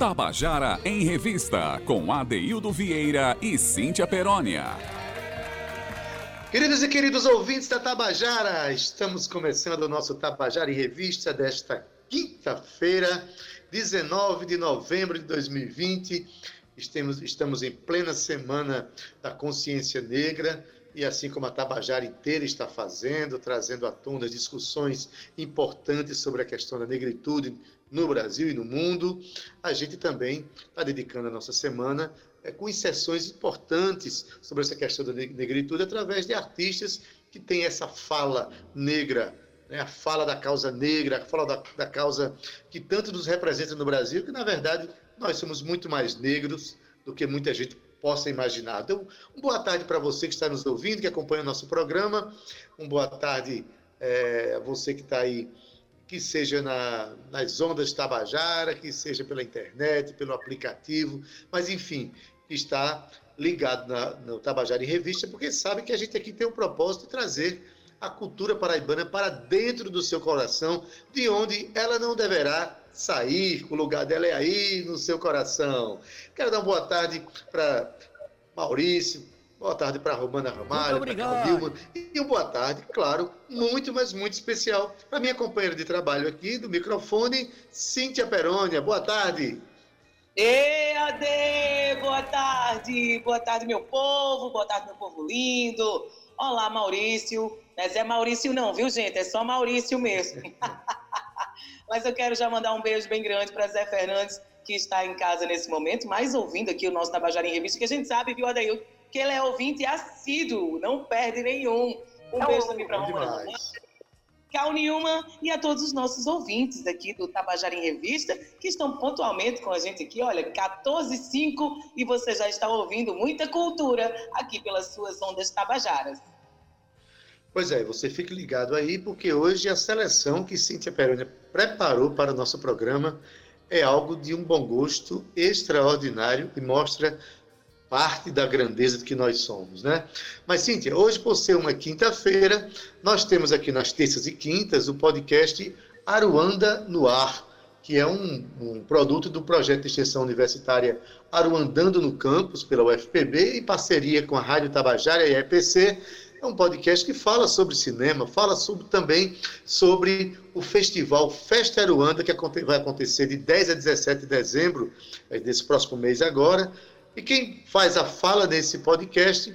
Tabajara em Revista, com Adeildo Vieira e Cíntia Perónia. Queridos e queridos ouvintes da Tabajara, estamos começando o nosso Tabajara em Revista desta quinta-feira, 19 de novembro de 2020. Estamos, estamos em plena semana da consciência negra e assim como a Tabajara inteira está fazendo, trazendo à tona discussões importantes sobre a questão da negritude no Brasil e no mundo, a gente também está dedicando a nossa semana é, com inserções importantes sobre essa questão da negritude através de artistas que têm essa fala negra, né, a fala da causa negra, a fala da, da causa que tanto nos representa no Brasil, que na verdade nós somos muito mais negros do que muita gente possa imaginar. Então, uma boa tarde para você que está nos ouvindo, que acompanha o nosso programa. Uma boa tarde é, a você que está aí, que seja na, nas ondas Tabajara, que seja pela internet, pelo aplicativo, mas enfim, que está ligado na, no Tabajara em Revista, porque sabe que a gente aqui tem o propósito de trazer a cultura paraibana para dentro do seu coração, de onde ela não deverá sair, o lugar dela é aí no seu coração. Quero dar uma boa tarde para Maurício, boa tarde para Romana Ramalho, para e uma boa tarde, claro, muito, mas muito especial para minha companheira de trabalho aqui do microfone, Cíntia Perônia. Boa tarde. Ei, Ade, boa tarde, boa tarde, meu povo, boa tarde, meu povo lindo. Olá, Maurício. Mas é Maurício não, viu, gente? É só Maurício mesmo. Mas eu quero já mandar um beijo bem grande para Zé Fernandes, que está em casa nesse momento, mas ouvindo aqui o nosso Tabajara em Revista, que a gente sabe, viu, Adail, que ele é ouvinte assíduo, não perde nenhum. Um é beijo também para Romana. Cal Nilma e a todos os nossos ouvintes aqui do Tabajara em Revista, que estão pontualmente com a gente aqui, olha, 14 5 e você já está ouvindo muita cultura aqui pelas suas ondas tabajaras. Pois é, você fique ligado aí, porque hoje a seleção que Cíntia Peroni preparou para o nosso programa é algo de um bom gosto extraordinário e mostra parte da grandeza que nós somos, né? Mas, Cíntia, hoje, por ser uma quinta-feira, nós temos aqui nas terças e quintas o podcast Aruanda no Ar, que é um, um, produto do projeto de extensão universitária Aruandando no Campus, pela UFPB, em parceria com a Rádio Tabajara e a EPC, é um podcast que fala sobre cinema, fala sobre, também sobre o festival Festa Aruanda, que vai acontecer de 10 a 17 de dezembro, desse próximo mês agora. E quem faz a fala nesse podcast,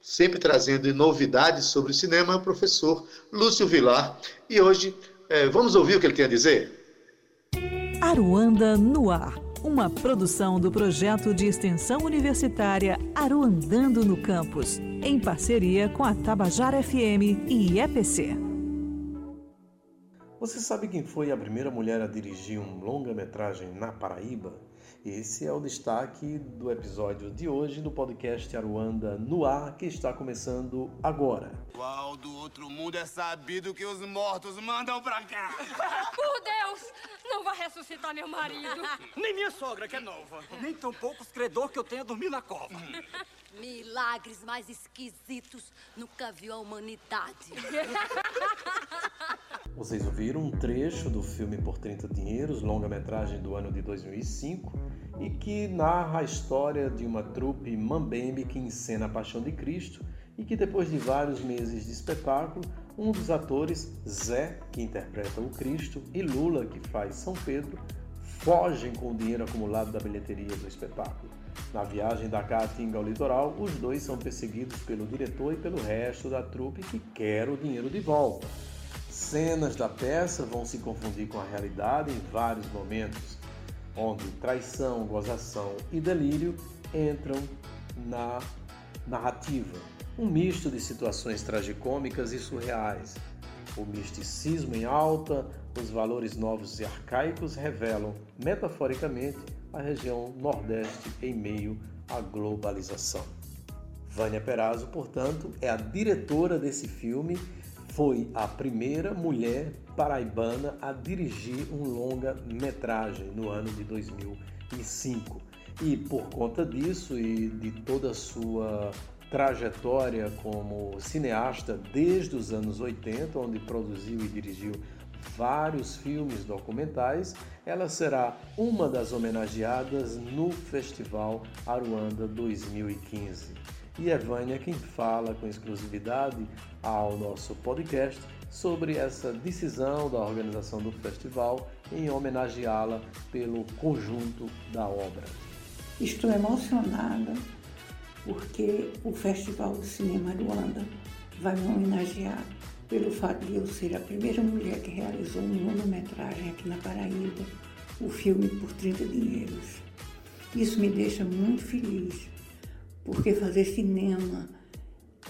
sempre trazendo novidades sobre cinema, é o professor Lúcio Vilar. E hoje, é, vamos ouvir o que ele tem a dizer? Aruanda no ar uma produção do projeto de extensão universitária Aruandando no Campus, em parceria com a Tabajara FM e EPC. Você sabe quem foi a primeira mulher a dirigir um longa-metragem na Paraíba? Esse é o destaque do episódio de hoje do podcast Aruanda no ar, que está começando agora. Qual do outro mundo é sabido que os mortos mandam pra cá? Por Deus! Não vai ressuscitar meu marido. Nem minha sogra, que é nova. Nem tão poucos credor que eu tenha dormido na cova. Milagres mais esquisitos nunca viu a humanidade. Vocês ouviram um trecho do filme Por 30 Dinheiros, longa-metragem do ano de 2005, e que narra a história de uma trupe mambembe que encena a Paixão de Cristo e que depois de vários meses de espetáculo, um dos atores, Zé, que interpreta o Cristo, e Lula, que faz São Pedro, fogem com o dinheiro acumulado da bilheteria do espetáculo. Na viagem da Caatinga ao litoral, os dois são perseguidos pelo diretor e pelo resto da trupe que quer o dinheiro de volta. Cenas da peça vão se confundir com a realidade em vários momentos, onde traição, gozação e delírio entram na narrativa. Um misto de situações tragicômicas e surreais. O misticismo em alta, os valores novos e arcaicos revelam, metaforicamente, a região Nordeste em meio à globalização. Vânia Perazzo, portanto, é a diretora desse filme foi a primeira mulher paraibana a dirigir um longa-metragem no ano de 2005. E por conta disso e de toda a sua trajetória como cineasta desde os anos 80, onde produziu e dirigiu vários filmes documentais, ela será uma das homenageadas no Festival Aruanda 2015. E é Vânia quem fala com exclusividade ao nosso podcast sobre essa decisão da organização do festival em homenageá-la pelo conjunto da obra. Estou emocionada porque o Festival do Cinema Aruanda vai me homenagear pelo fato de eu ser a primeira mulher que realizou um longa-metragem aqui na Paraíba, o filme Por 30 Dinheiros. Isso me deixa muito feliz, porque fazer cinema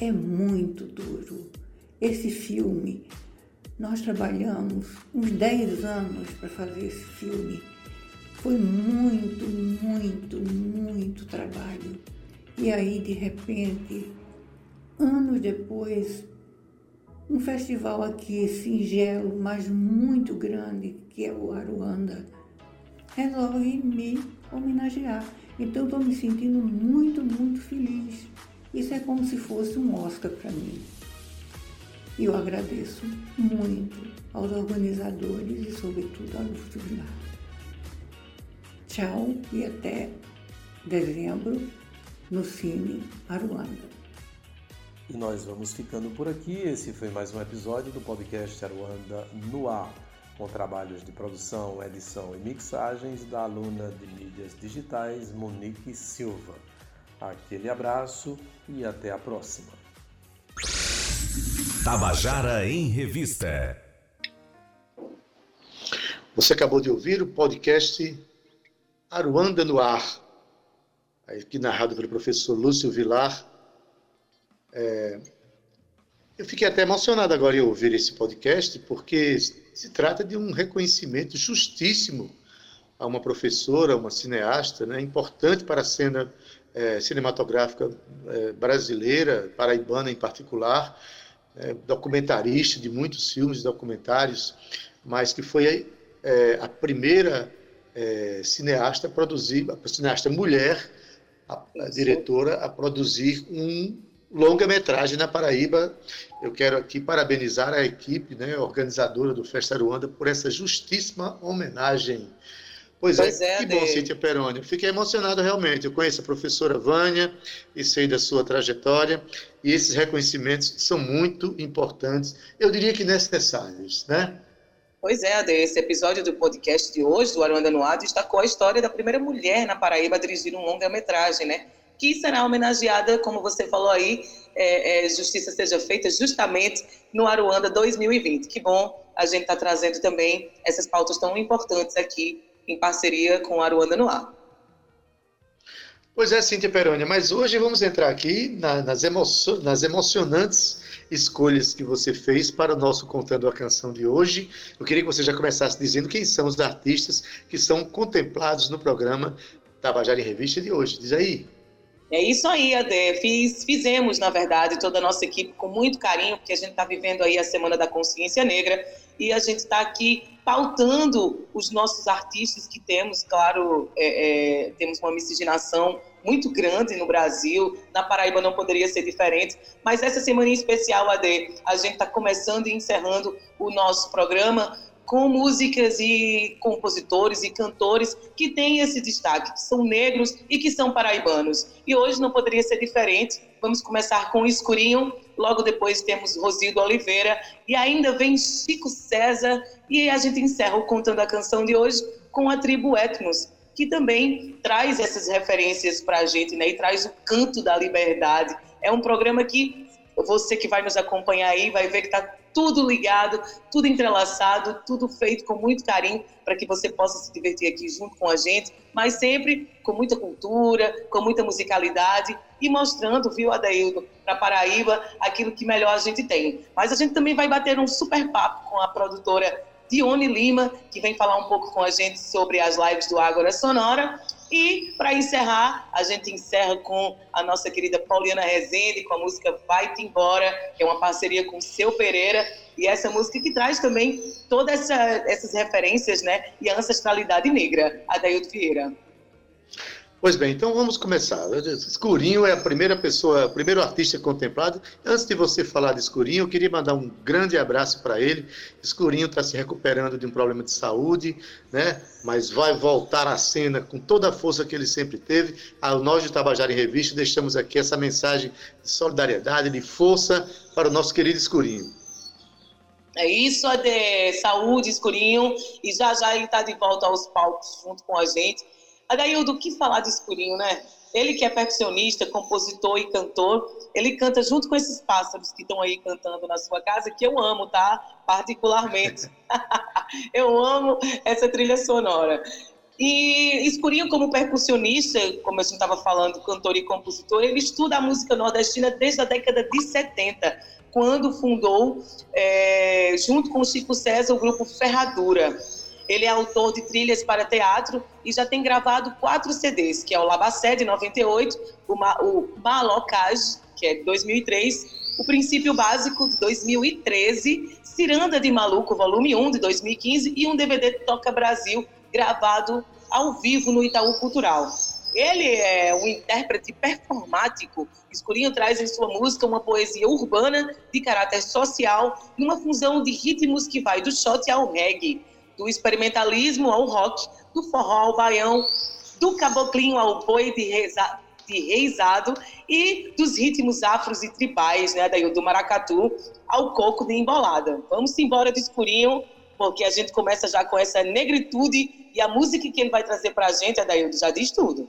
é muito duro. Esse filme, nós trabalhamos uns 10 anos para fazer esse filme. Foi muito, muito, muito trabalho. E aí, de repente, anos depois, um festival aqui singelo, mas muito grande, que é o Aruanda, resolve me homenagear. Então estou me sentindo muito, muito feliz. Isso é como se fosse um Oscar para mim. E eu agradeço muito aos organizadores e, sobretudo, à Lufthansa. Tchau e até dezembro no Cine Aruanda. E nós vamos ficando por aqui. Esse foi mais um episódio do podcast Aruanda no ar, com trabalhos de produção, edição e mixagens da aluna de mídias digitais Monique Silva. Aquele abraço e até a próxima. Tabajara em Revista. Você acabou de ouvir o podcast Aruanda no Ar, aqui narrado pelo professor Lúcio Vilar é, eu fiquei até emocionado agora em ouvir esse podcast, porque se trata de um reconhecimento justíssimo a uma professora, uma cineasta, né, importante para a cena é, cinematográfica é, brasileira, paraibana em particular, é, documentarista de muitos filmes, documentários, mas que foi é, a primeira é, cineasta a produzir, a cineasta mulher, a, a diretora, a produzir um longa-metragem na Paraíba. Eu quero aqui parabenizar a equipe né, organizadora do Festa Aruanda por essa justíssima homenagem. Pois, é, pois é, é, que bom, Cíntia Peroni. Fiquei emocionado realmente. Eu conheço a professora Vânia e sei da sua trajetória, e esses reconhecimentos são muito importantes, eu diria que necessários, né? Pois é, Ade, esse episódio do podcast de hoje, do Aruanda no Ar, destacou a história da primeira mulher na Paraíba a dirigir um longa-metragem, né? Que será homenageada, como você falou aí, é, é, Justiça Seja Feita, justamente no Aruanda 2020. Que bom a gente estar tá trazendo também essas pautas tão importantes aqui em parceria com o Aruanda no Ar. Pois é, Cíntia Perônia, mas hoje vamos entrar aqui na, nas, emocio nas emocionantes escolhas que você fez para o nosso Contando a Canção de hoje. Eu queria que você já começasse dizendo quem são os artistas que são contemplados no programa Tabajara em Revista de hoje. Diz aí. É isso aí, Ade. Fiz, fizemos, na verdade, toda a nossa equipe com muito carinho, porque a gente está vivendo aí a Semana da Consciência Negra e a gente está aqui pautando os nossos artistas que temos, claro, é, é, temos uma miscigenação muito grande no Brasil, na Paraíba não poderia ser diferente, mas essa semana em especial, Ade, a gente está começando e encerrando o nosso programa com músicas e compositores e cantores que têm esse destaque, que são negros e que são paraibanos. E hoje não poderia ser diferente. Vamos começar com Escurinho, logo depois temos Rosildo Oliveira e ainda vem Chico César e a gente encerra o Contando a Canção de hoje com a tribo Etnos, que também traz essas referências para a gente, né? E traz o canto da liberdade. É um programa que você que vai nos acompanhar aí vai ver que está tudo ligado, tudo entrelaçado, tudo feito com muito carinho para que você possa se divertir aqui junto com a gente, mas sempre com muita cultura, com muita musicalidade e mostrando, viu, Adaildo, para Paraíba aquilo que melhor a gente tem. Mas a gente também vai bater um super papo com a produtora Dione Lima, que vem falar um pouco com a gente sobre as lives do Ágora Sonora. E, para encerrar, a gente encerra com a nossa querida Pauliana Rezende, com a música Vai-te Embora, que é uma parceria com o Seu Pereira, e essa música que traz também todas essa, essas referências, né, e a ancestralidade negra, Adaildo Vieira. Pois bem, então vamos começar. Escurinho é a primeira pessoa, o primeiro artista contemplado. Antes de você falar de Escurinho, eu queria mandar um grande abraço para ele. Escurinho está se recuperando de um problema de saúde, né? Mas vai voltar à cena com toda a força que ele sempre teve. A nós de Tabajara em Revista deixamos aqui essa mensagem de solidariedade, de força para o nosso querido Escurinho. É isso, de saúde, Escurinho, e já já ele está de volta aos palcos junto com a gente Adaildo, o que falar de Escurinho, né? Ele que é percussionista, compositor e cantor, ele canta junto com esses pássaros que estão aí cantando na sua casa, que eu amo, tá? Particularmente. eu amo essa trilha sonora. E Escurinho, como percussionista, como a gente estava falando, cantor e compositor, ele estuda a música nordestina desde a década de 70, quando fundou, é, junto com o Chico César, o grupo Ferradura. Ele é autor de trilhas para teatro e já tem gravado quatro CDs, que é o Labacé, de 98, o, Ma o Malocage, que é de 2003, o Princípio Básico, de 2013, Ciranda de Maluco, volume 1, de 2015, e um DVD Toca Brasil, gravado ao vivo no Itaú Cultural. Ele é um intérprete performático. Escurinho traz em sua música uma poesia urbana de caráter social, numa fusão de ritmos que vai do shot ao reggae do experimentalismo ao rock, do forró ao baião, do caboclinho ao boi de, reza, de reizado e dos ritmos afros e tribais, né, daí, do maracatu ao coco de embolada. Vamos embora do escurinho, porque a gente começa já com essa negritude e a música que ele vai trazer para a gente, Adaildo, já diz tudo.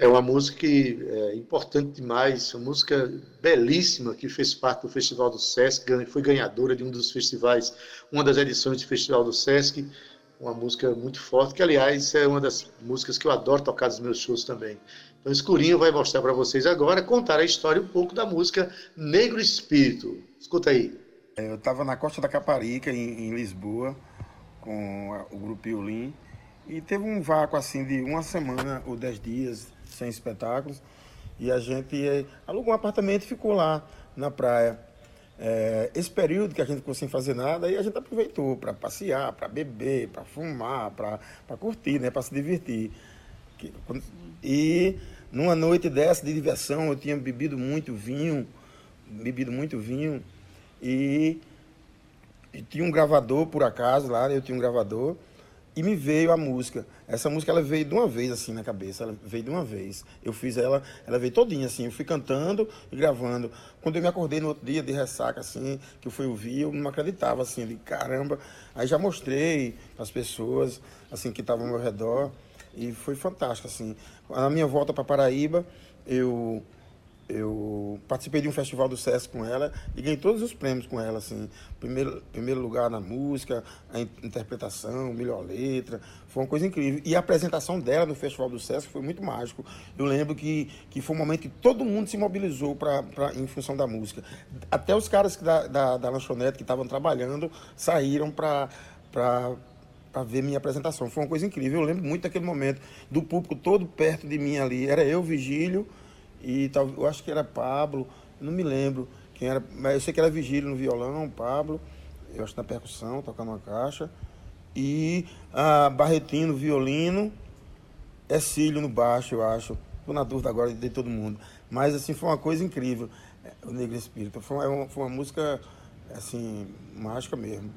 É uma música é, importante demais, uma música belíssima que fez parte do Festival do Sesc, foi ganhadora de um dos festivais, uma das edições do Festival do Sesc, uma música muito forte, que aliás é uma das músicas que eu adoro tocar nos meus shows também. Então Escurinho vai mostrar para vocês agora, contar a história um pouco da música Negro Espírito. Escuta aí. É, eu estava na Costa da Caparica, em, em Lisboa, com o grupo Piolim, e teve um vácuo assim de uma semana ou dez dias sem espetáculos. E a gente alugou um apartamento e ficou lá na praia. É, esse período que a gente ficou sem fazer nada, aí a gente aproveitou para passear, para beber, para fumar, para curtir, né, para se divertir. E numa noite dessa de diversão, eu tinha bebido muito vinho, bebido muito vinho, e, e tinha um gravador por acaso lá, eu tinha um gravador, e me veio a música. Essa música ela veio de uma vez assim na cabeça, ela veio de uma vez. Eu fiz ela, ela veio todinha assim, eu fui cantando e gravando. Quando eu me acordei no outro dia de ressaca assim, que eu fui ouvir, eu não acreditava assim, de caramba. Aí já mostrei as pessoas assim que estavam ao meu redor e foi fantástico assim. Na minha volta para Paraíba, eu eu participei de um festival do SESC com ela e ganhei todos os prêmios com ela, assim. Primeiro, primeiro lugar na música, a interpretação, melhor letra. Foi uma coisa incrível. E a apresentação dela no festival do SESC foi muito mágico. Eu lembro que, que foi um momento que todo mundo se mobilizou pra, pra, em função da música. Até os caras da, da, da lanchonete que estavam trabalhando saíram para para ver minha apresentação. Foi uma coisa incrível. Eu lembro muito daquele momento, do público todo perto de mim ali. Era eu, Vigílio, e tal, eu acho que era Pablo, não me lembro quem era, mas eu sei que era Vigílio no violão, Pablo, eu acho na percussão, tocando uma caixa, e a Barretinho no violino, Cílio no baixo, eu acho. Estou na dúvida agora de todo mundo. Mas assim, foi uma coisa incrível, é, o Negro Espírito. Foi uma, foi uma música assim, mágica mesmo.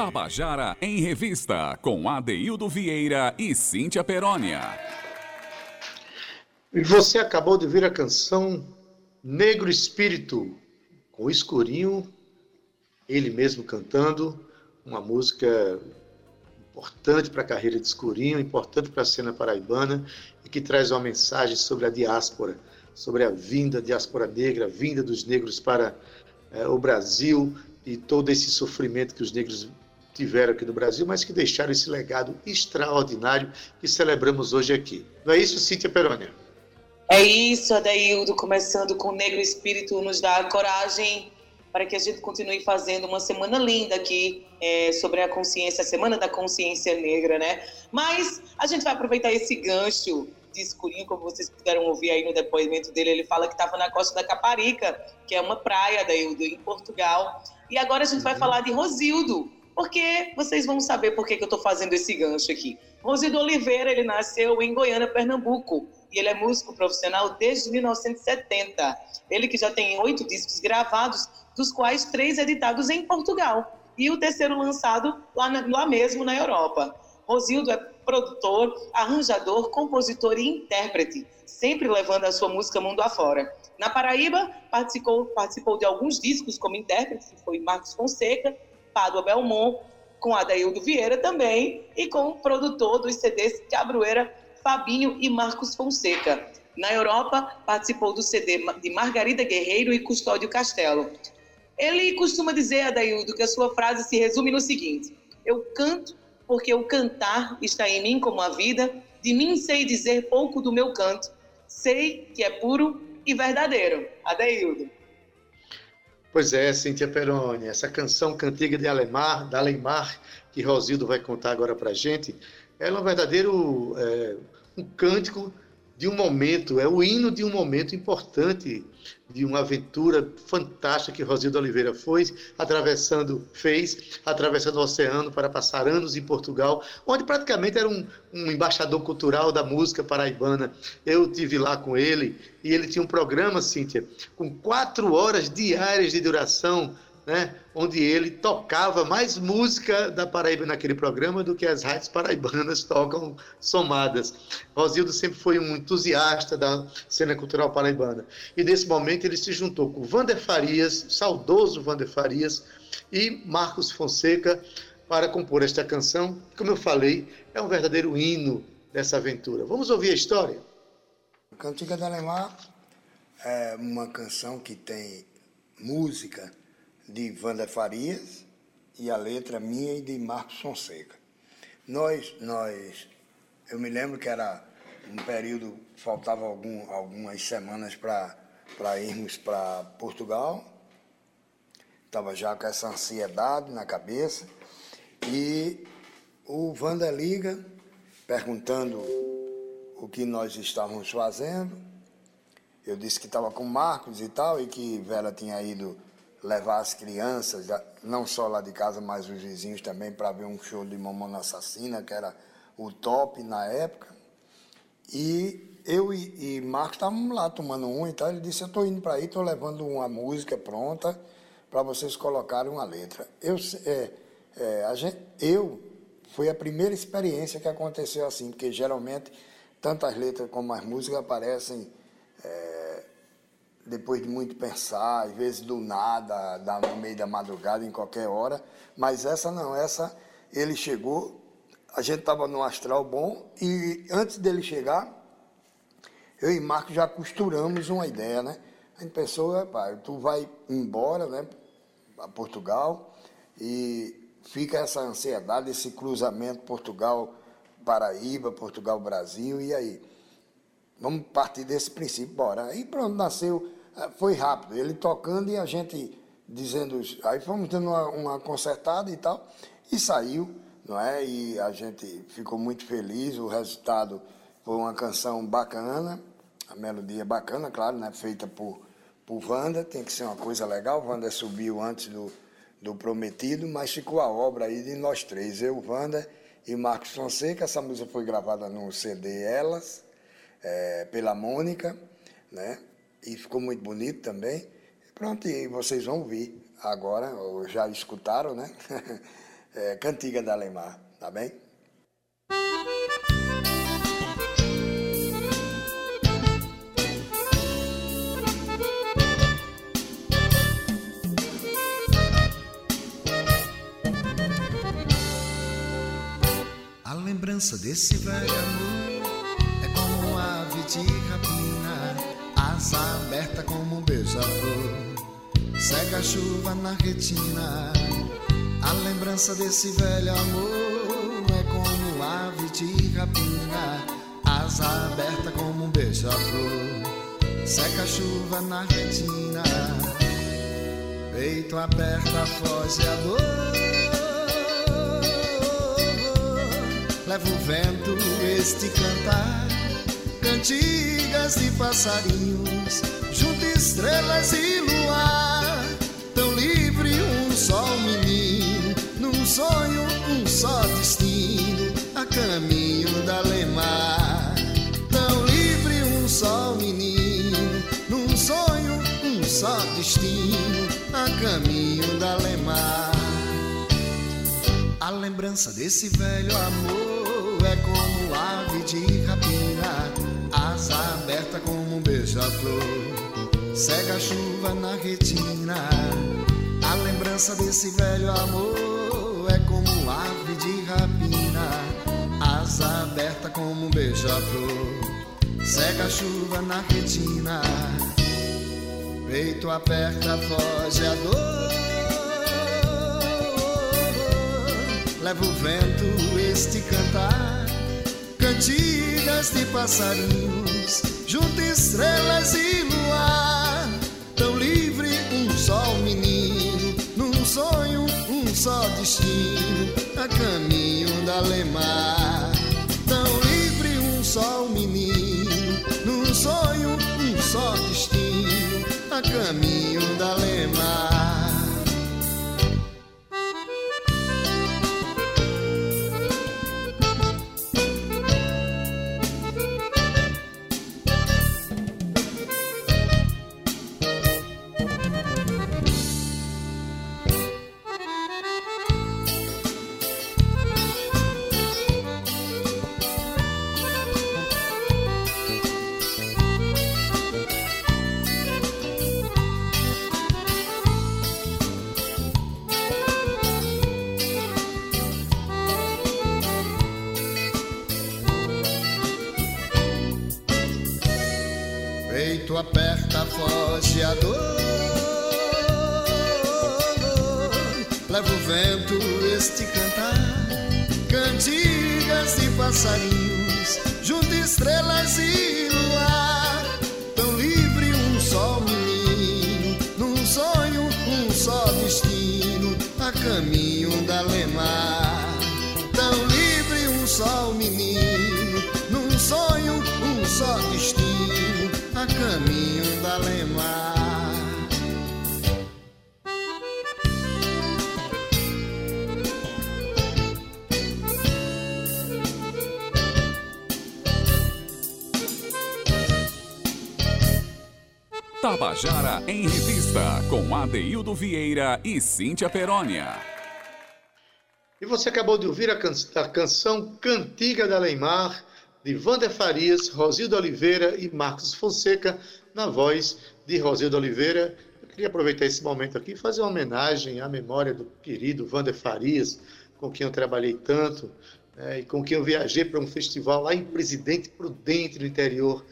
Tabajara em Revista, com Adeildo Vieira e Cíntia Perónia. E você acabou de ver a canção Negro Espírito, com o Escurinho, ele mesmo cantando, uma música importante para a carreira de Escurinho, importante para a cena paraibana e que traz uma mensagem sobre a diáspora, sobre a vinda, a diáspora negra, a vinda dos negros para é, o Brasil e todo esse sofrimento que os negros tiveram aqui no Brasil, mas que deixaram esse legado extraordinário que celebramos hoje aqui. Não é isso, Cíntia Perônia? É isso, Adaildo, começando com o Negro Espírito, nos dá coragem para que a gente continue fazendo uma semana linda aqui é, sobre a consciência, a Semana da Consciência Negra, né? Mas a gente vai aproveitar esse gancho de escurinho, como vocês puderam ouvir aí no depoimento dele, ele fala que estava na costa da Caparica, que é uma praia, Adaildo, em Portugal. E agora a gente vai uhum. falar de Rosildo, porque vocês vão saber por que, que eu estou fazendo esse gancho aqui. Rosildo Oliveira, ele nasceu em Goiânia, Pernambuco, e ele é músico profissional desde 1970. Ele que já tem oito discos gravados, dos quais três editados em Portugal e o terceiro lançado lá, na, lá mesmo na Europa. Rosildo é produtor, arranjador, compositor e intérprete, sempre levando a sua música mundo afora. Na Paraíba, participou, participou de alguns discos como intérprete, foi Marcos Fonseca, Pádua Belmont, com Adaildo Vieira também, e com o produtor dos CDs Cabroeira Fabinho e Marcos Fonseca. Na Europa, participou do CD de Margarida Guerreiro e Custódio Castelo. Ele costuma dizer, Adaildo, que a sua frase se resume no seguinte: Eu canto porque o cantar está em mim como a vida, de mim sei dizer pouco do meu canto, sei que é puro e verdadeiro. Adaildo. Pois é, Cíntia Peroni, essa canção cantiga de Alemar, da Alemar, que Rosildo vai contar agora para gente, ela é um verdadeiro é, um cântico de um momento, é o hino de um momento importante, de uma aventura fantástica que Rosildo Oliveira foi, atravessando, fez, atravessando o oceano para passar anos em Portugal, onde praticamente era um, um embaixador cultural da música paraibana. Eu tive lá com ele e ele tinha um programa, Cíntia, com quatro horas diárias de duração, né, onde ele tocava mais música da Paraíba naquele programa do que as rádios paraibanas tocam somadas. Rosildo sempre foi um entusiasta da cena cultural paraibana. E nesse momento ele se juntou com Vander Farias, saudoso Vander Farias, e Marcos Fonseca para compor esta canção. Como eu falei, é um verdadeiro hino dessa aventura. Vamos ouvir a história? Cantiga da Alemar é uma canção que tem música de Wanda Farias e a letra minha e de Marcos Fonseca. Nós, nós, eu me lembro que era um período, faltava algum, algumas semanas para irmos para Portugal, estava já com essa ansiedade na cabeça, e o Wanda liga perguntando o que nós estávamos fazendo. Eu disse que estava com Marcos e tal, e que Vera tinha ido levar as crianças, não só lá de casa, mas os vizinhos também, para ver um show de Mamona Assassina, que era o top na época. E eu e, e Marcos estávamos lá tomando um e tal. Ele disse: Eu estou indo para aí, estou levando uma música pronta para vocês colocarem uma letra. Eu, é, é, gente, eu foi a primeira experiência que aconteceu assim, porque geralmente tanto as letras como as músicas aparecem. É, depois de muito pensar, às vezes do nada, no meio da madrugada, em qualquer hora. Mas essa não, essa ele chegou, a gente estava no astral bom e antes dele chegar, eu e Marco já costuramos uma ideia, né? A gente pensou, pai, tu vai embora, né, a Portugal e fica essa ansiedade, esse cruzamento Portugal Paraíba, Portugal Brasil e aí vamos partir desse princípio, bora. Aí pronto, nasceu foi rápido, ele tocando e a gente dizendo, aí fomos dando uma, uma consertada e tal, e saiu, não é? E a gente ficou muito feliz, o resultado foi uma canção bacana, a melodia bacana, claro, né? Feita por, por Wanda, tem que ser uma coisa legal, Wanda subiu antes do, do prometido, mas ficou a obra aí de nós três, eu, Wanda e Marcos Fonseca, essa música foi gravada no CD Elas, é, pela Mônica, né? E ficou muito bonito também. Pronto, e vocês vão ouvir agora, ou já escutaram, né? é, Cantiga da Alemar, tá bem? A lembrança desse velho amor é como ave de rapina, asa aberta como um beija-flor, cega a chuva na retina. A lembrança desse velho amor é como ave de rapina, asa aberta como um beija-flor, seca a chuva na retina. Peito aberto, foge a dor. Leva o vento este cantar, cantigas de passarinhos, junto estrelas e luar, tão livre um só menino, num sonho um só destino, a caminho da Lemar. Tão livre um só menino, num sonho um só destino, a caminho da Lemar. A lembrança desse velho amor é como ave de rapina, aberta como um beija-flor, cega a chuva na retina. A lembrança desse velho amor é como ave de rapina, asa aberta como um beija-flor, cega a chuva na retina. Peito aperta, foge a dor. leva o vento este cantar, cantigas de passarinhos, junto estrelas e luar, tão livre um só menino, num sonho um só destino, a caminho da Lemar. Tão livre um só menino, num sonho um só destino, a caminho estrelas e luar. Tão livre um só menino, num sonho um só destino, a caminho da Lemar. Tão livre um só menino, num sonho um só destino, a caminho da Lemar. Tabajara em Revista, com Adeildo Vieira e Cíntia Perónia. E você acabou de ouvir a, can a canção Cantiga da Leimar, de Wander Farias, Rosildo Oliveira e Marcos Fonseca, na voz de Rosildo Oliveira. Eu queria aproveitar esse momento aqui e fazer uma homenagem à memória do querido Wander Farias, com quem eu trabalhei tanto, né, e com quem eu viajei para um festival lá em Presidente Prudente, no interior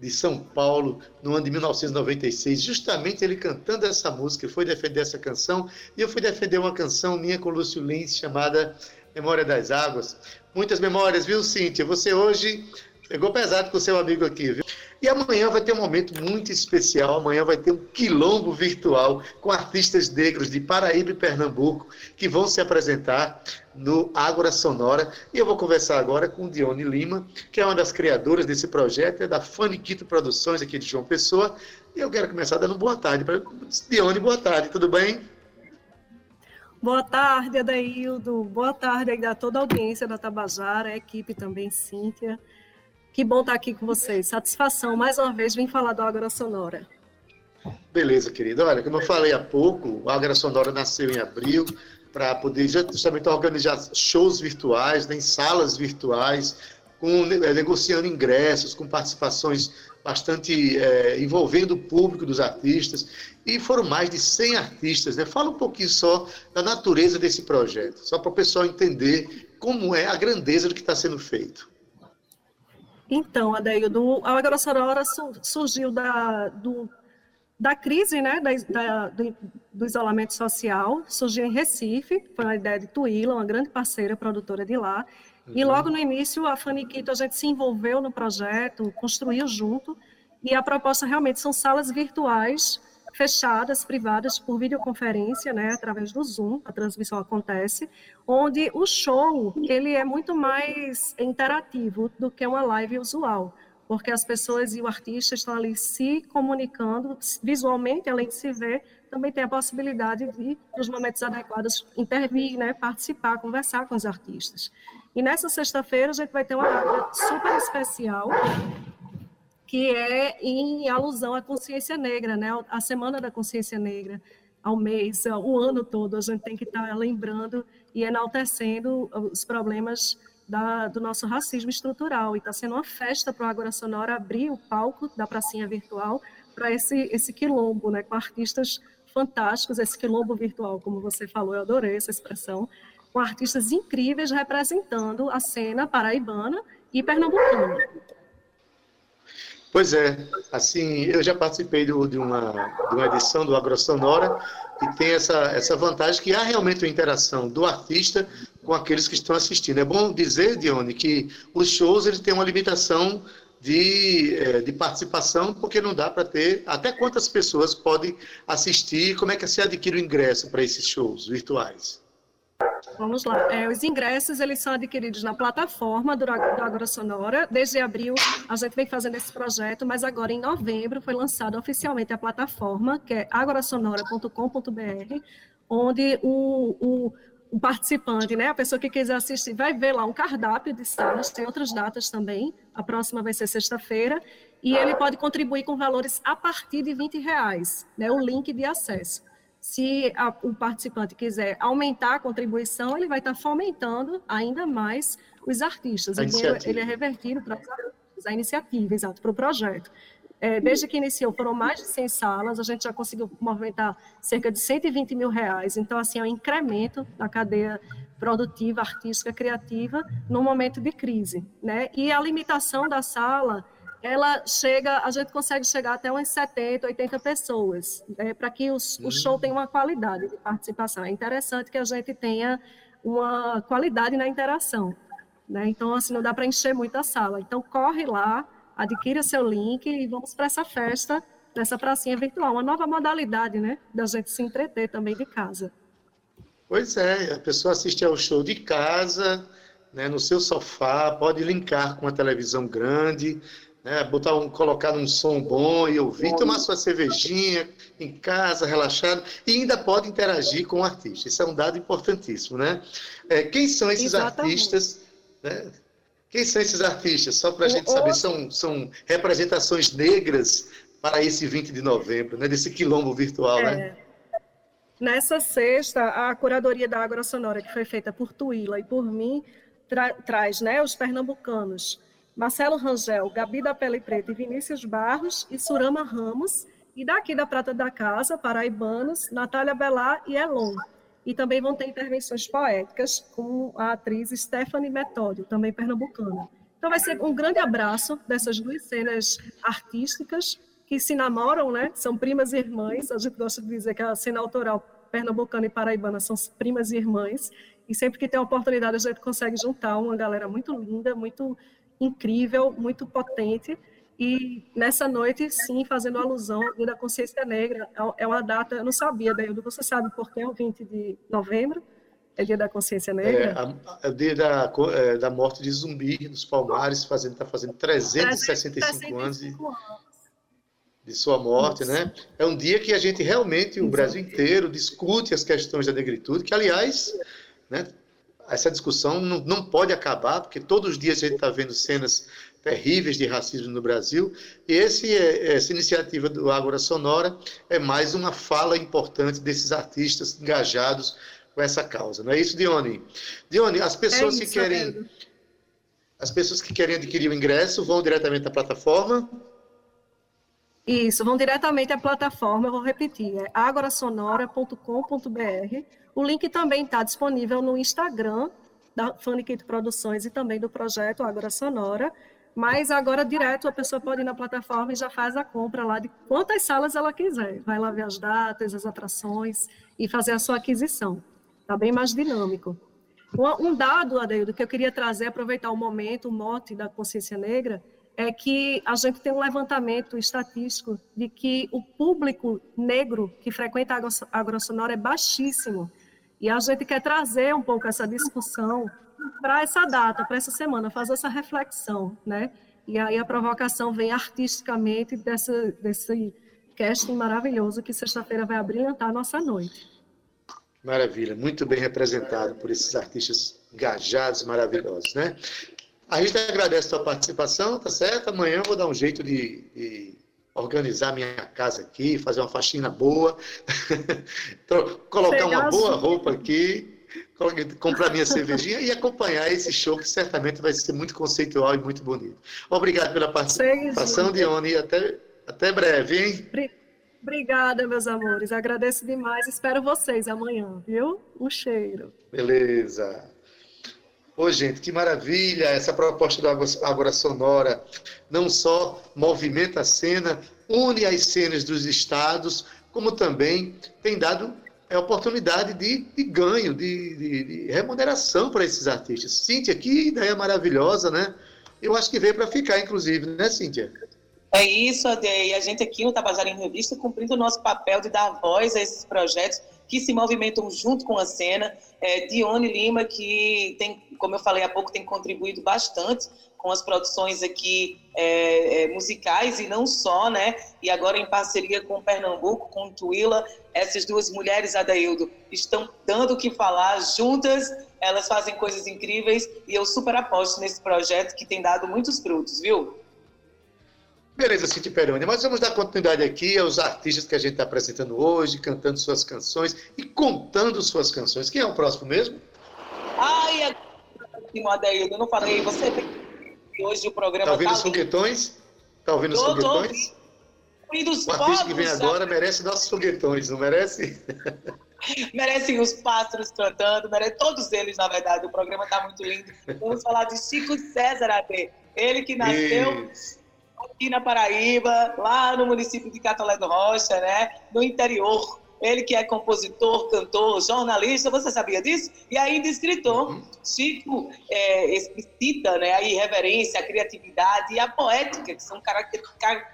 de São Paulo, no ano de 1996, justamente ele cantando essa música, foi defender essa canção, e eu fui defender uma canção minha com Lúcio Lins, chamada Memória das Águas. Muitas memórias, viu, Cíntia? Você hoje pegou pesado com o seu amigo aqui, viu? E amanhã vai ter um momento muito especial. Amanhã vai ter um quilombo virtual com artistas negros de Paraíba e Pernambuco que vão se apresentar no Ágora Sonora. E eu vou conversar agora com Dione Lima, que é uma das criadoras desse projeto, é da Faniquito Produções aqui de João Pessoa. E eu quero começar dando boa tarde para Dione. Boa tarde, tudo bem? Boa tarde, Adaildo. Boa tarde a toda a audiência da Tabajara, a equipe também, Cíntia. Que bom estar aqui com vocês. Satisfação, mais uma vez, vim falar do Ágora Sonora. Beleza, querido. Olha, como eu falei há pouco, a Agra Sonora nasceu em abril para poder justamente organizar shows virtuais, né, salas virtuais, com, é, negociando ingressos, com participações bastante é, envolvendo o público dos artistas. E foram mais de 100 artistas. Né? Fala um pouquinho só da natureza desse projeto, só para o pessoal entender como é a grandeza do que está sendo feito. Então, Adeildo, a Sonora surgiu da, do da crise, né, da, da, do, do, isolamento social, surgiu em Recife, foi uma ideia de Tuíla, uma grande parceira produtora de lá, uhum. e logo no início a Faniquito, a gente se envolveu no projeto, construiu junto, e a proposta realmente são salas virtuais, fechadas, privadas, por videoconferência, né, através do Zoom, a transmissão acontece, onde o show, ele é muito mais interativo do que uma live usual, porque as pessoas e o artista estão ali se comunicando visualmente, além de se ver, também tem a possibilidade de, nos momentos adequados, intervir, né, participar, conversar com os artistas. E nessa sexta-feira a gente vai ter uma data super especial, que é em alusão à consciência negra, né, a Semana da Consciência Negra, ao mês, o ano todo, a gente tem que estar lembrando e enaltecendo os problemas da, do nosso racismo estrutural. E está sendo uma festa para o Agora Sonora abrir o palco da pracinha virtual para esse, esse quilombo, né, com artistas fantásticos, esse quilombo virtual, como você falou, eu adorei essa expressão, com artistas incríveis representando a cena paraibana e pernambucana. Pois é, assim, eu já participei do, de, uma, de uma edição do AgroSonora e tem essa, essa vantagem que há realmente uma interação do artista com aqueles que estão assistindo. É bom dizer, Dione, que os shows eles têm uma limitação de, é, de participação, porque não dá para ter até quantas pessoas podem assistir, como é que se adquire o ingresso para esses shows virtuais. Vamos lá. É, os ingressos eles são adquiridos na plataforma do, do Agora Sonora. Desde abril a gente vem fazendo esse projeto, mas agora em novembro foi lançada oficialmente a plataforma, que é agorasonora.com.br, onde o, o, o, participante, né, a pessoa que quiser assistir, vai ver lá um cardápio de salas, tem outras datas também. A próxima vai ser sexta-feira. E ele pode contribuir com valores a partir de 20 reais, né, o link de acesso se a, o participante quiser aumentar a contribuição, ele vai estar fomentando ainda mais os artistas. A o dinheiro ele é revertido para a iniciativa, exato, para o projeto. É, desde que iniciou, foram mais de 100 salas, a gente já conseguiu movimentar cerca de 120 mil reais. Então, assim, é um incremento na cadeia produtiva, artística, criativa, no momento de crise. Né? E a limitação da sala ela chega, a gente consegue chegar até umas 70, 80 pessoas, né, para que os, o show tenha uma qualidade de participação. É interessante que a gente tenha uma qualidade na interação. Né? Então, assim, não dá para encher muito a sala. Então, corre lá, adquira seu link e vamos para essa festa, nessa pracinha virtual. Uma nova modalidade, né? Da gente se entreter também de casa. Pois é, a pessoa assiste ao show de casa, né, no seu sofá, pode linkar com a televisão grande, né? Botar um, colocar um som bom e ouvir, tomar sua cervejinha em casa, relaxado, e ainda pode interagir com o artista. Isso é um dado importantíssimo, né? É, quem são esses Exatamente. artistas? Né? Quem são esses artistas? Só para a gente saber, são, são representações negras para esse 20 de novembro, né? Desse quilombo virtual, né? é. né? Nessa sexta, a curadoria da Água Sonora, que foi feita por Tuíla e por mim, tra traz né, os pernambucanos Marcelo Rangel, Gabi da Pele Preta e Vinícius Barros e Surama Ramos. E daqui da Prata da Casa, paraibanos, Natália Belar e Elon. E também vão ter intervenções poéticas com a atriz Stephanie Metódio, também pernambucana. Então vai ser um grande abraço dessas duas cenas artísticas que se namoram, né? São primas e irmãs. A gente gosta de dizer que a cena autoral pernambucana e paraibana são primas e irmãs. E sempre que tem a oportunidade, a gente consegue juntar uma galera muito linda, muito incrível, muito potente. E nessa noite, sim, fazendo alusão ao Dia da Consciência Negra, é, é uma data, eu não sabia, Daildo, você sabe por que é o 20 de novembro? É Dia da Consciência Negra? É, é o dia da, é, da morte de Zumbi, dos Palmares, está fazendo, tá fazendo 365, 365 anos de, de sua morte, né? É um dia que a gente realmente, o Brasil inteiro, discute as questões da negritude, que, aliás, né, essa discussão não, não pode acabar, porque todos os dias a gente está vendo cenas terríveis de racismo no Brasil. E esse, essa iniciativa do Ágora Sonora é mais uma fala importante desses artistas engajados com essa causa. Não é isso, Dione? Dione, as pessoas é isso, que querem. As pessoas que querem adquirir o ingresso vão diretamente à plataforma? Isso, vão diretamente à plataforma, eu vou repetir, é agorasonora.com.br. O link também está disponível no Instagram da Funny Produções e também do projeto Agora Sonora. Mas agora, direto, a pessoa pode ir na plataforma e já faz a compra lá de quantas salas ela quiser. Vai lá ver as datas, as atrações e fazer a sua aquisição. Está bem mais dinâmico. Um dado, Adeildo, que eu queria trazer, aproveitar o momento, o mote da consciência negra, é que a gente tem um levantamento estatístico de que o público negro que frequenta a agrosonora é baixíssimo. E a gente quer trazer um pouco essa discussão para essa data, para essa semana, fazer essa reflexão, né? E aí a provocação vem artisticamente dessa, desse casting maravilhoso que sexta-feira vai abrilhantar a nossa noite. Maravilha, muito bem representado por esses artistas engajados, maravilhosos, né? A gente agradece a sua participação, tá certo? Amanhã eu vou dar um jeito de, de organizar minha casa aqui, fazer uma faxina boa, colocar uma boa roupa aqui, comprar minha cervejinha e acompanhar esse show que certamente vai ser muito conceitual e muito bonito. Obrigado pela participação, Dione, até, até breve, hein? Obrigada, meus amores. Agradeço demais. Espero vocês amanhã, viu? Um cheiro. Beleza. Ô, gente, que maravilha essa proposta do Agora Sonora. Não só movimenta a cena, une as cenas dos estados, como também tem dado é, oportunidade de, de ganho, de, de, de, remuneração para esses artistas. Cíntia, que ideia maravilhosa, né? Eu acho que veio para ficar, inclusive, né, Cíntia? É isso, Ade. E a gente aqui no Tabajara em Revista cumprindo o nosso papel de dar voz a esses projetos que se movimentam junto com a cena. É, Dione Lima, que tem, como eu falei há pouco, tem contribuído bastante com as produções aqui é, é, musicais e não só, né? E agora em parceria com Pernambuco, com Tuila, essas duas mulheres, Adaildo, estão dando o que falar juntas. Elas fazem coisas incríveis e eu super aposto nesse projeto que tem dado muitos frutos, viu? Beleza, Cinti Peroni, mas vamos dar continuidade aqui aos artistas que a gente está apresentando hoje, cantando suas canções e contando suas canções. Quem é o próximo mesmo? Ai, Adaildo, eu não falei, você hoje o programa Tá ouvindo tá os foguetões? Tá ouvindo os foguetões? o artista que vem agora merece nossos foguetões, não merece? Merecem os pássaros cantando, merece todos eles, na verdade. O programa está muito lindo. Vamos falar de Chico César AB. Ele que nasceu Isso aqui na Paraíba, lá no município de Catolé do Rocha, né? No interior. Ele que é compositor, cantor, jornalista, você sabia disso? E ainda escritor. Uhum. Chico é, explicita né, a irreverência, a criatividade e a poética, que são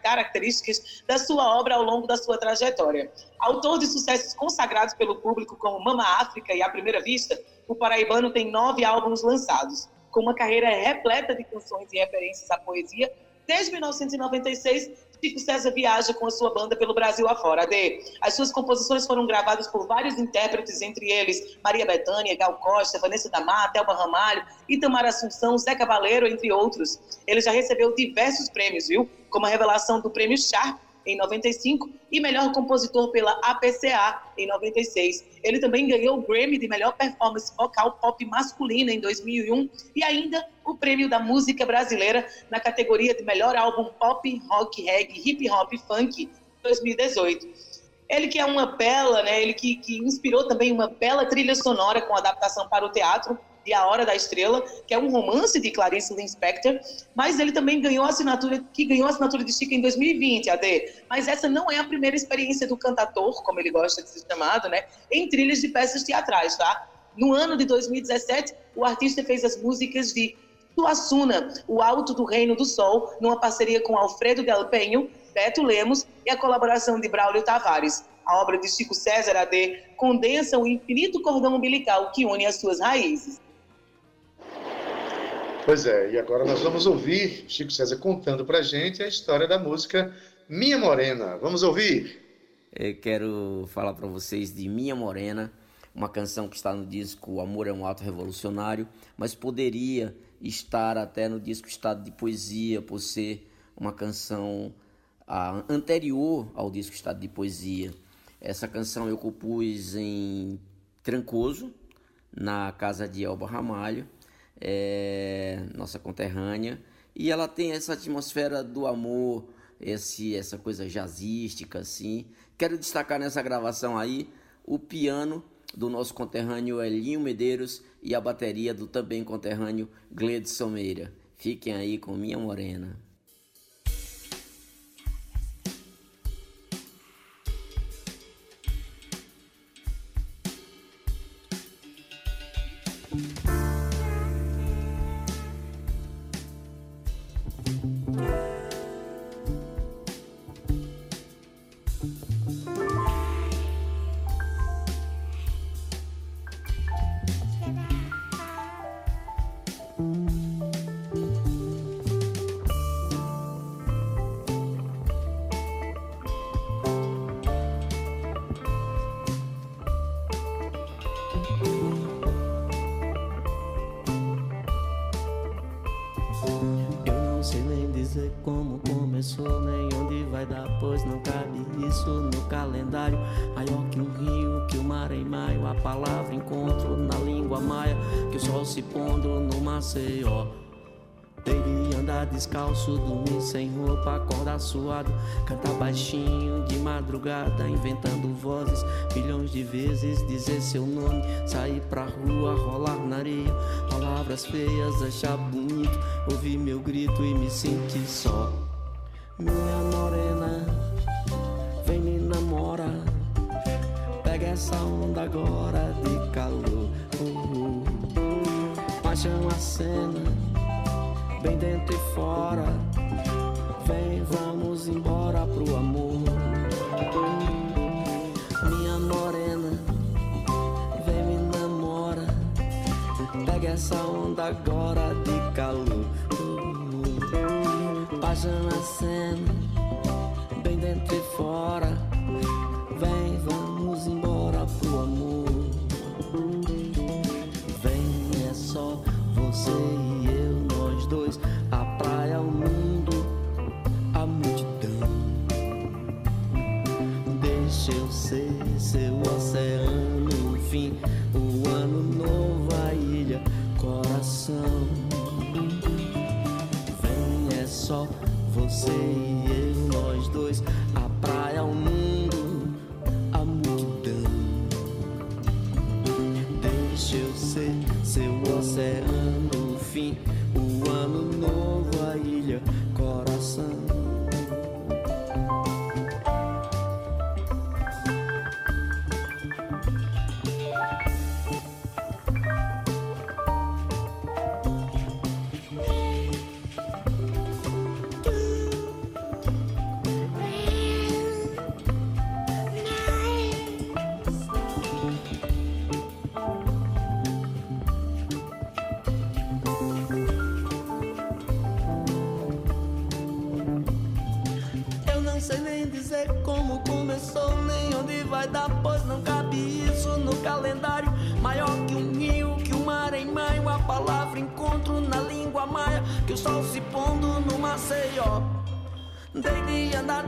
características da sua obra ao longo da sua trajetória. Autor de sucessos consagrados pelo público como Mama África e A Primeira Vista, o paraibano tem nove álbuns lançados, com uma carreira repleta de canções e referências à poesia Desde 1996, Chico César viaja com a sua banda pelo Brasil afora. D. As suas composições foram gravadas por vários intérpretes, entre eles Maria Bethânia, Gal Costa, Vanessa da Mata, Elba Ramalho, Itamar Assunção, Zé Cavaleiro, entre outros. Ele já recebeu diversos prêmios, viu? Como a revelação do Prêmio Sharp em 95 e melhor compositor pela APCA em 96. Ele também ganhou o Grammy de melhor performance vocal pop masculina em 2001 e ainda o prêmio da música brasileira na categoria de melhor álbum pop, rock, reggae, hip hop funk 2018. Ele que é uma bela, né? Ele que, que inspirou também uma bela trilha sonora com adaptação para o teatro de A Hora da Estrela, que é um romance de Clarice Lispector, mas ele também ganhou a assinatura, que ganhou a assinatura de Chica em 2020, AD. Mas essa não é a primeira experiência do cantador, como ele gosta de ser chamado, né, em trilhas de peças teatrais, tá? No ano de 2017, o artista fez as músicas de Suassuna, O Alto do Reino do Sol, numa parceria com Alfredo Del Penho, Beto Lemos e a colaboração de Braulio Tavares. A obra de Chico César AD condensa o infinito cordão umbilical que une as suas raízes. Pois é, e agora nós vamos ouvir Chico César contando pra gente a história da música Minha Morena. Vamos ouvir? Eu quero falar para vocês de Minha Morena, uma canção que está no disco Amor é um Ato Revolucionário, mas poderia estar até no disco Estado de Poesia, por ser uma canção a, anterior ao disco Estado de Poesia. Essa canção eu compus em Trancoso, na casa de Elba Ramalho, é, nossa conterrânea, e ela tem essa atmosfera do amor, esse, essa coisa jazzística, assim. Quero destacar nessa gravação aí o piano do nosso conterrâneo Elinho Medeiros e a bateria do também conterrâneo Gledson Meira. Fiquem aí com Minha Morena. descalço, suado, cantar baixinho de madrugada, inventando vozes, milhões de vezes dizer seu nome, sair pra rua, rolar na areia, palavras feias, achar bonito, ouvir meu grito e me sentir só. Minha morena, vem me namora, pega essa onda agora de calor. Uh. Paixão a cena bem dentro e fora. agora de calor. Página cena.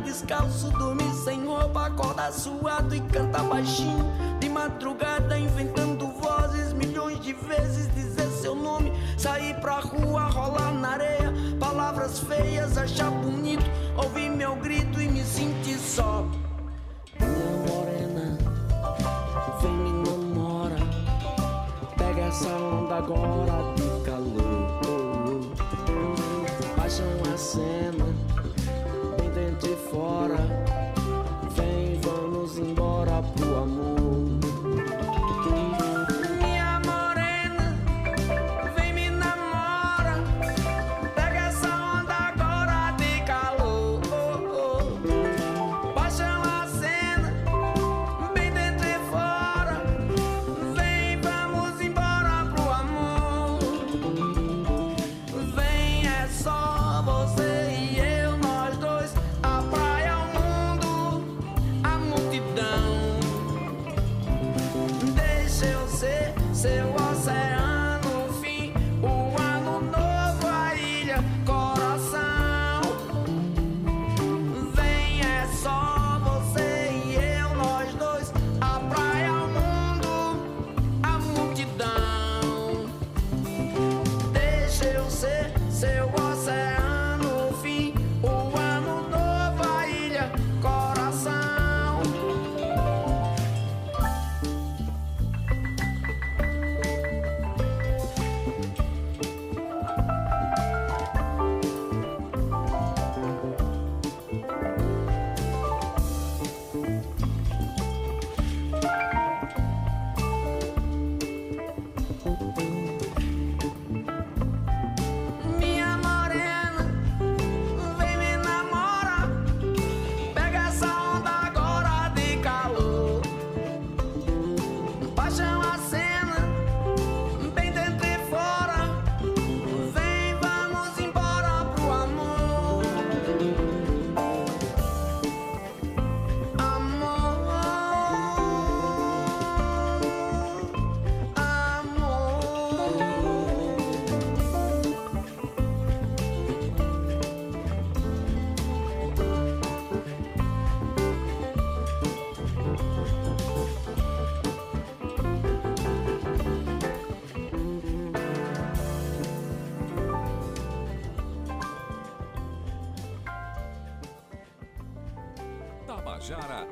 Descalço, dormir sem roupa, acordar suado e cantar baixinho. De madrugada inventando vozes, milhões de vezes dizer seu nome. Sair pra rua, rolar na areia, palavras feias, achar bonito. Ouvir meu grito e me sentir só. Minha morena, vem me namora. Pega essa onda agora de calor. Paixão a cena fora.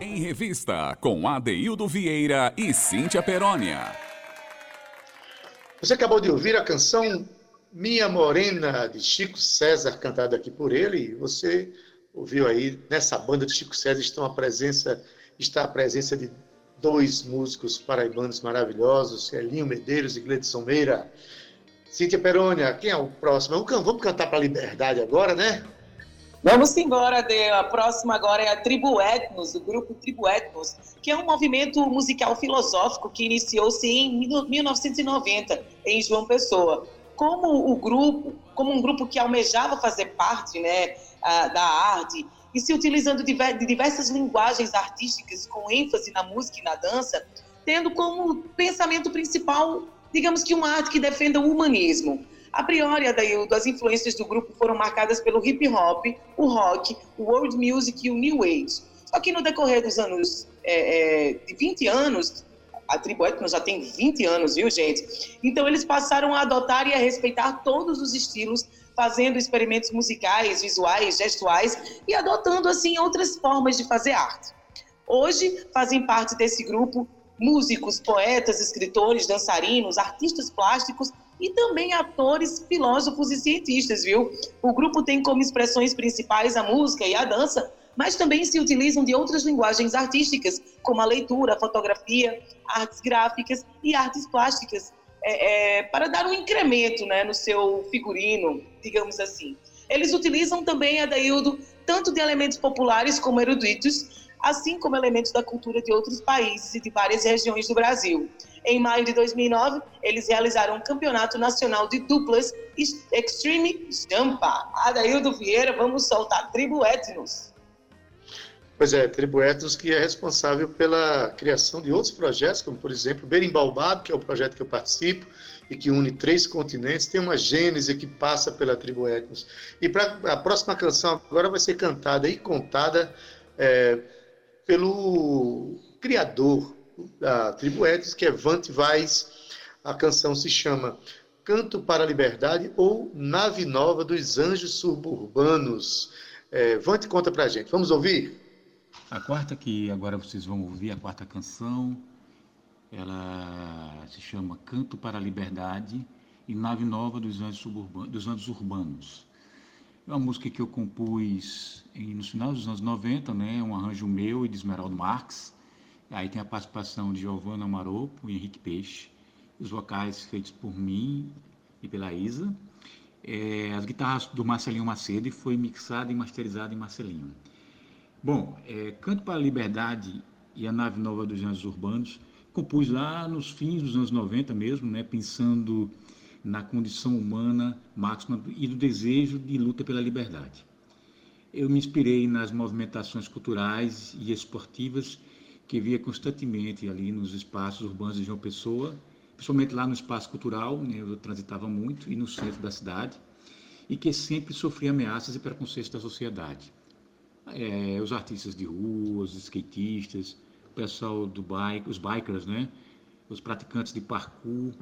Em Revista, com Adeildo Vieira e Cíntia Perónia. Você acabou de ouvir a canção Minha Morena, de Chico César, cantada aqui por ele. Você ouviu aí, nessa banda de Chico César estão a presença, está a presença de dois músicos paraibanos maravilhosos, Elinho Medeiros e Gledson Meira. Cíntia Perônia, quem é o próximo? Vamos cantar para a liberdade agora, né? Vamos embora, Dê. A próxima agora é a Tribo Etnos, o grupo Tribo Etnos, que é um movimento musical filosófico que iniciou-se em 1990 em João Pessoa. Como o grupo, como um grupo que almejava fazer parte, né, da arte e se utilizando de diversas linguagens artísticas com ênfase na música e na dança, tendo como pensamento principal, digamos que uma arte que defenda o humanismo. A priori, Adaildo, as influências do grupo foram marcadas pelo hip hop, o rock, o world music e o new age. Só que no decorrer dos anos, é, é, de 20 anos, a tribo Etno já tem 20 anos, viu, gente? Então eles passaram a adotar e a respeitar todos os estilos, fazendo experimentos musicais, visuais, gestuais e adotando, assim, outras formas de fazer arte. Hoje fazem parte desse grupo músicos, poetas, escritores, dançarinos, artistas plásticos e também atores, filósofos e cientistas, viu? O grupo tem como expressões principais a música e a dança, mas também se utilizam de outras linguagens artísticas, como a leitura, a fotografia, artes gráficas e artes plásticas, é, é, para dar um incremento né, no seu figurino, digamos assim. Eles utilizam também, Adaildo, tanto de elementos populares como eruditos, assim como elementos da cultura de outros países e de várias regiões do Brasil. Em maio de 2009, eles realizaram um campeonato nacional de duplas Extreme Jampa. Adaildo Vieira, vamos soltar Tribo Etnos. Pois é, Tribo Etnos que é responsável pela criação de outros projetos, como por exemplo Berimbaubado, que é o projeto que eu participo e que une três continentes, tem uma gênese que passa pela Tribo Etnos. E pra, a próxima canção agora vai ser cantada e contada é, pelo criador da tribo Etis, que é Vante Vaz. A canção se chama Canto para a Liberdade ou Nave Nova dos Anjos Suburbanos. É, Vante conta pra gente. Vamos ouvir? A quarta que agora vocês vão ouvir, a quarta canção, ela se chama Canto para a Liberdade e Nave Nova dos Anjos, Suburbanos, dos Anjos Urbanos. É uma música que eu compus em, no final dos anos 90, né? um arranjo meu e de Esmeraldo Marques. Aí tem a participação de Giovanna Maropo e Henrique Peixe, os vocais feitos por mim e pela Isa. É, as guitarras do Marcelinho Macedo e foi mixada e masterizada em Marcelinho. Bom, é, Canto para a Liberdade e a Nave Nova dos Anjos Urbanos compus lá nos fins dos anos 90 mesmo, né, pensando na condição humana máxima e do desejo de luta pela liberdade. Eu me inspirei nas movimentações culturais e esportivas que via constantemente ali nos espaços urbanos de João Pessoa, principalmente lá no espaço cultural, né, eu transitava muito, e no centro da cidade, e que sempre sofria ameaças e preconceitos da sociedade. É, os artistas de rua, os skatistas, o pessoal do bike, os bikers, né, os praticantes de parkour,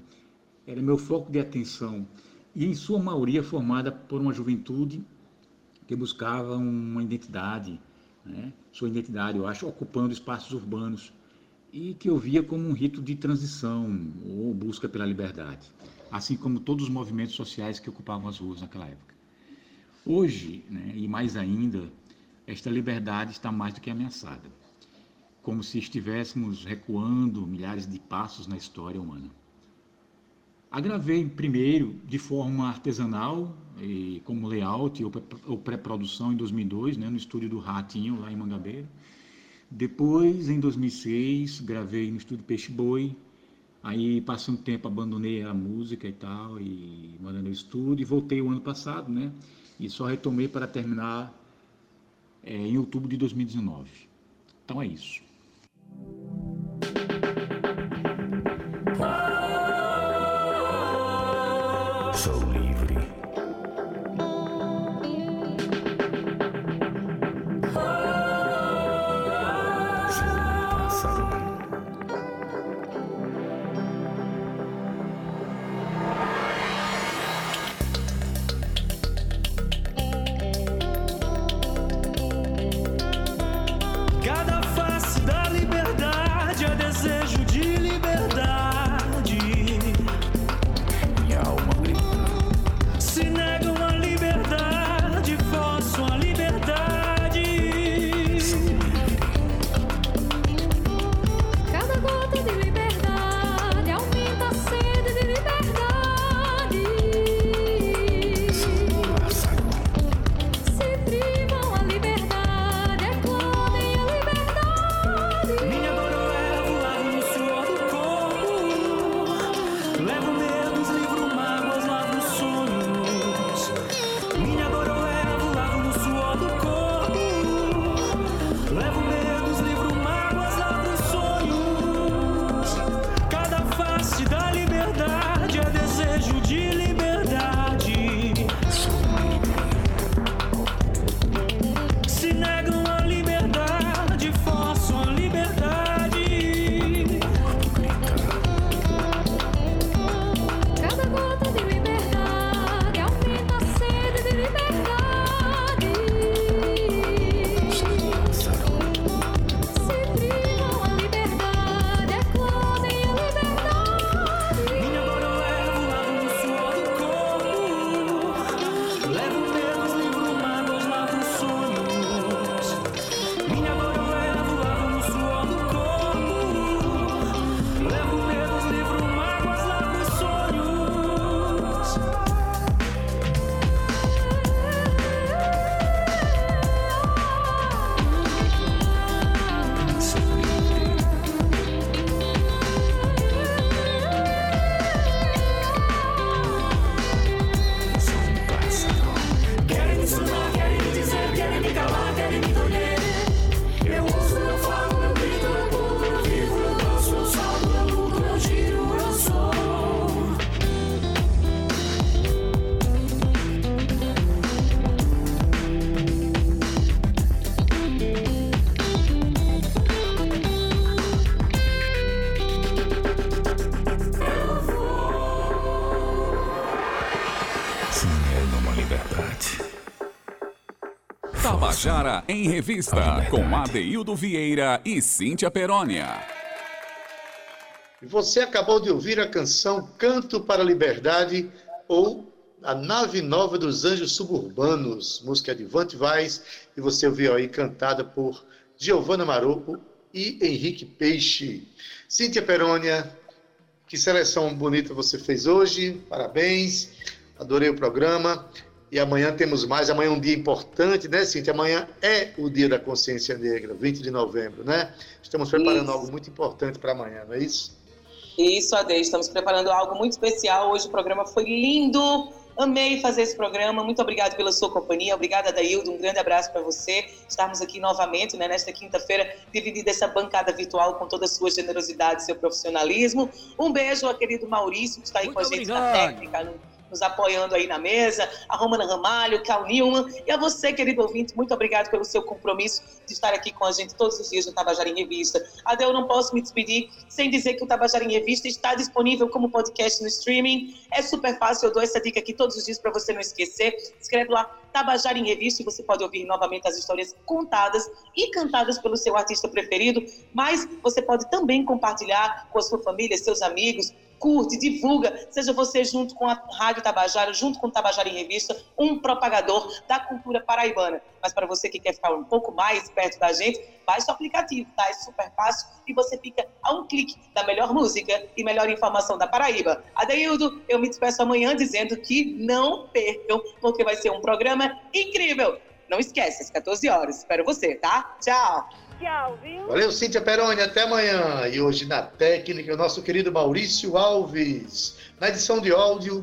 era meu foco de atenção, e em sua maioria formada por uma juventude que buscava uma identidade, né, sua identidade, eu acho, ocupando espaços urbanos e que eu via como um rito de transição ou busca pela liberdade, assim como todos os movimentos sociais que ocupavam as ruas naquela época. Hoje, né, e mais ainda, esta liberdade está mais do que ameaçada, como se estivéssemos recuando milhares de passos na história humana. Agravei primeiro de forma artesanal, e, como layout ou pré-produção em 2002, né, no estúdio do Ratinho, lá em Mangabeira. Depois, em 2006, gravei no estúdio Peixe Boi. Aí, passei um tempo, abandonei a música e tal, e abandonei o estúdio, e voltei o ano passado, né? E só retomei para terminar é, em outubro de 2019. Então é isso. Em Revista, com Adeildo Vieira e Cíntia Perónia. Você acabou de ouvir a canção Canto para a Liberdade ou A Nave Nova dos Anjos Suburbanos, música de Vante Vaz, e você ouviu aí cantada por Giovanna Maroco e Henrique Peixe. Cíntia Perônia, que seleção bonita você fez hoje, parabéns, adorei o programa. E amanhã temos mais. Amanhã é um dia importante, né, Cíntia? Amanhã é o Dia da Consciência Negra, 20 de novembro, né? Estamos preparando isso. algo muito importante para amanhã, não é isso? Isso, Ade. Estamos preparando algo muito especial. Hoje o programa foi lindo. Amei fazer esse programa. Muito obrigada pela sua companhia. Obrigada, Daildo. Um grande abraço para você. Estarmos aqui novamente, né, nesta quinta-feira, dividindo essa bancada virtual com toda a sua generosidade e seu profissionalismo. Um beijo ao querido Maurício, que está aí muito com a gente obrigado. na técnica, nos apoiando aí na mesa, a Romana Ramalho, Cal Nilman, e a você, querido ouvinte, muito obrigado pelo seu compromisso de estar aqui com a gente todos os dias no Tabajara em Revista. Adel, eu não posso me despedir sem dizer que o Tabajara em Revista está disponível como podcast no streaming. É super fácil, eu dou essa dica aqui todos os dias para você não esquecer. Escreve lá Tabajara em Revista e você pode ouvir novamente as histórias contadas e cantadas pelo seu artista preferido, mas você pode também compartilhar com a sua família, seus amigos, curte, divulga, seja você junto com a Rádio Tabajara, junto com o Tabajara em Revista, um propagador da cultura paraibana. Mas para você que quer ficar um pouco mais perto da gente, baixe o aplicativo, tá? É super fácil e você fica a um clique da melhor música e melhor informação da Paraíba. Adeildo, eu me despeço amanhã dizendo que não percam, porque vai ser um programa incrível. Não esquece, às 14 horas. Espero você, tá? Tchau! Tchau, viu? Valeu, Cíntia Peroni, até amanhã. E hoje na técnica, o nosso querido Maurício Alves. Na edição de áudio,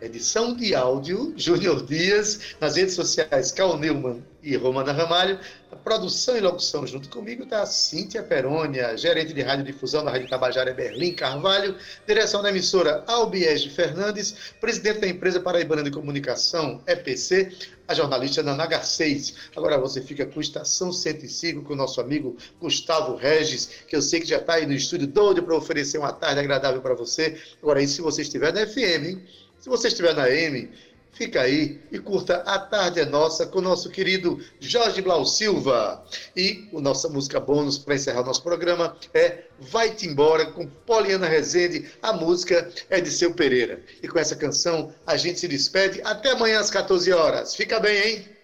edição de áudio, Júnior Dias. Nas redes sociais, Cal Newman e Romana Ramalho. A produção e locução junto comigo está Cíntia Perônia, gerente de rádio difusão da Rádio Tabajara Berlim Carvalho, direção da emissora Albiege Fernandes, presidente da empresa Paraibana de Comunicação, EPC, a jornalista Nana Garcês. Agora você fica com Estação 105 com o nosso amigo Gustavo Regis, que eu sei que já está aí no estúdio doido para oferecer uma tarde agradável para você. Agora aí, se você estiver na FM, hein? Se você estiver na M, Fica aí e curta A Tarde é Nossa com o nosso querido Jorge Blau Silva. E a nossa música bônus para encerrar o nosso programa é Vai-te Embora com Poliana Rezende. A música é de Seu Pereira. E com essa canção a gente se despede. Até amanhã às 14 horas. Fica bem, hein?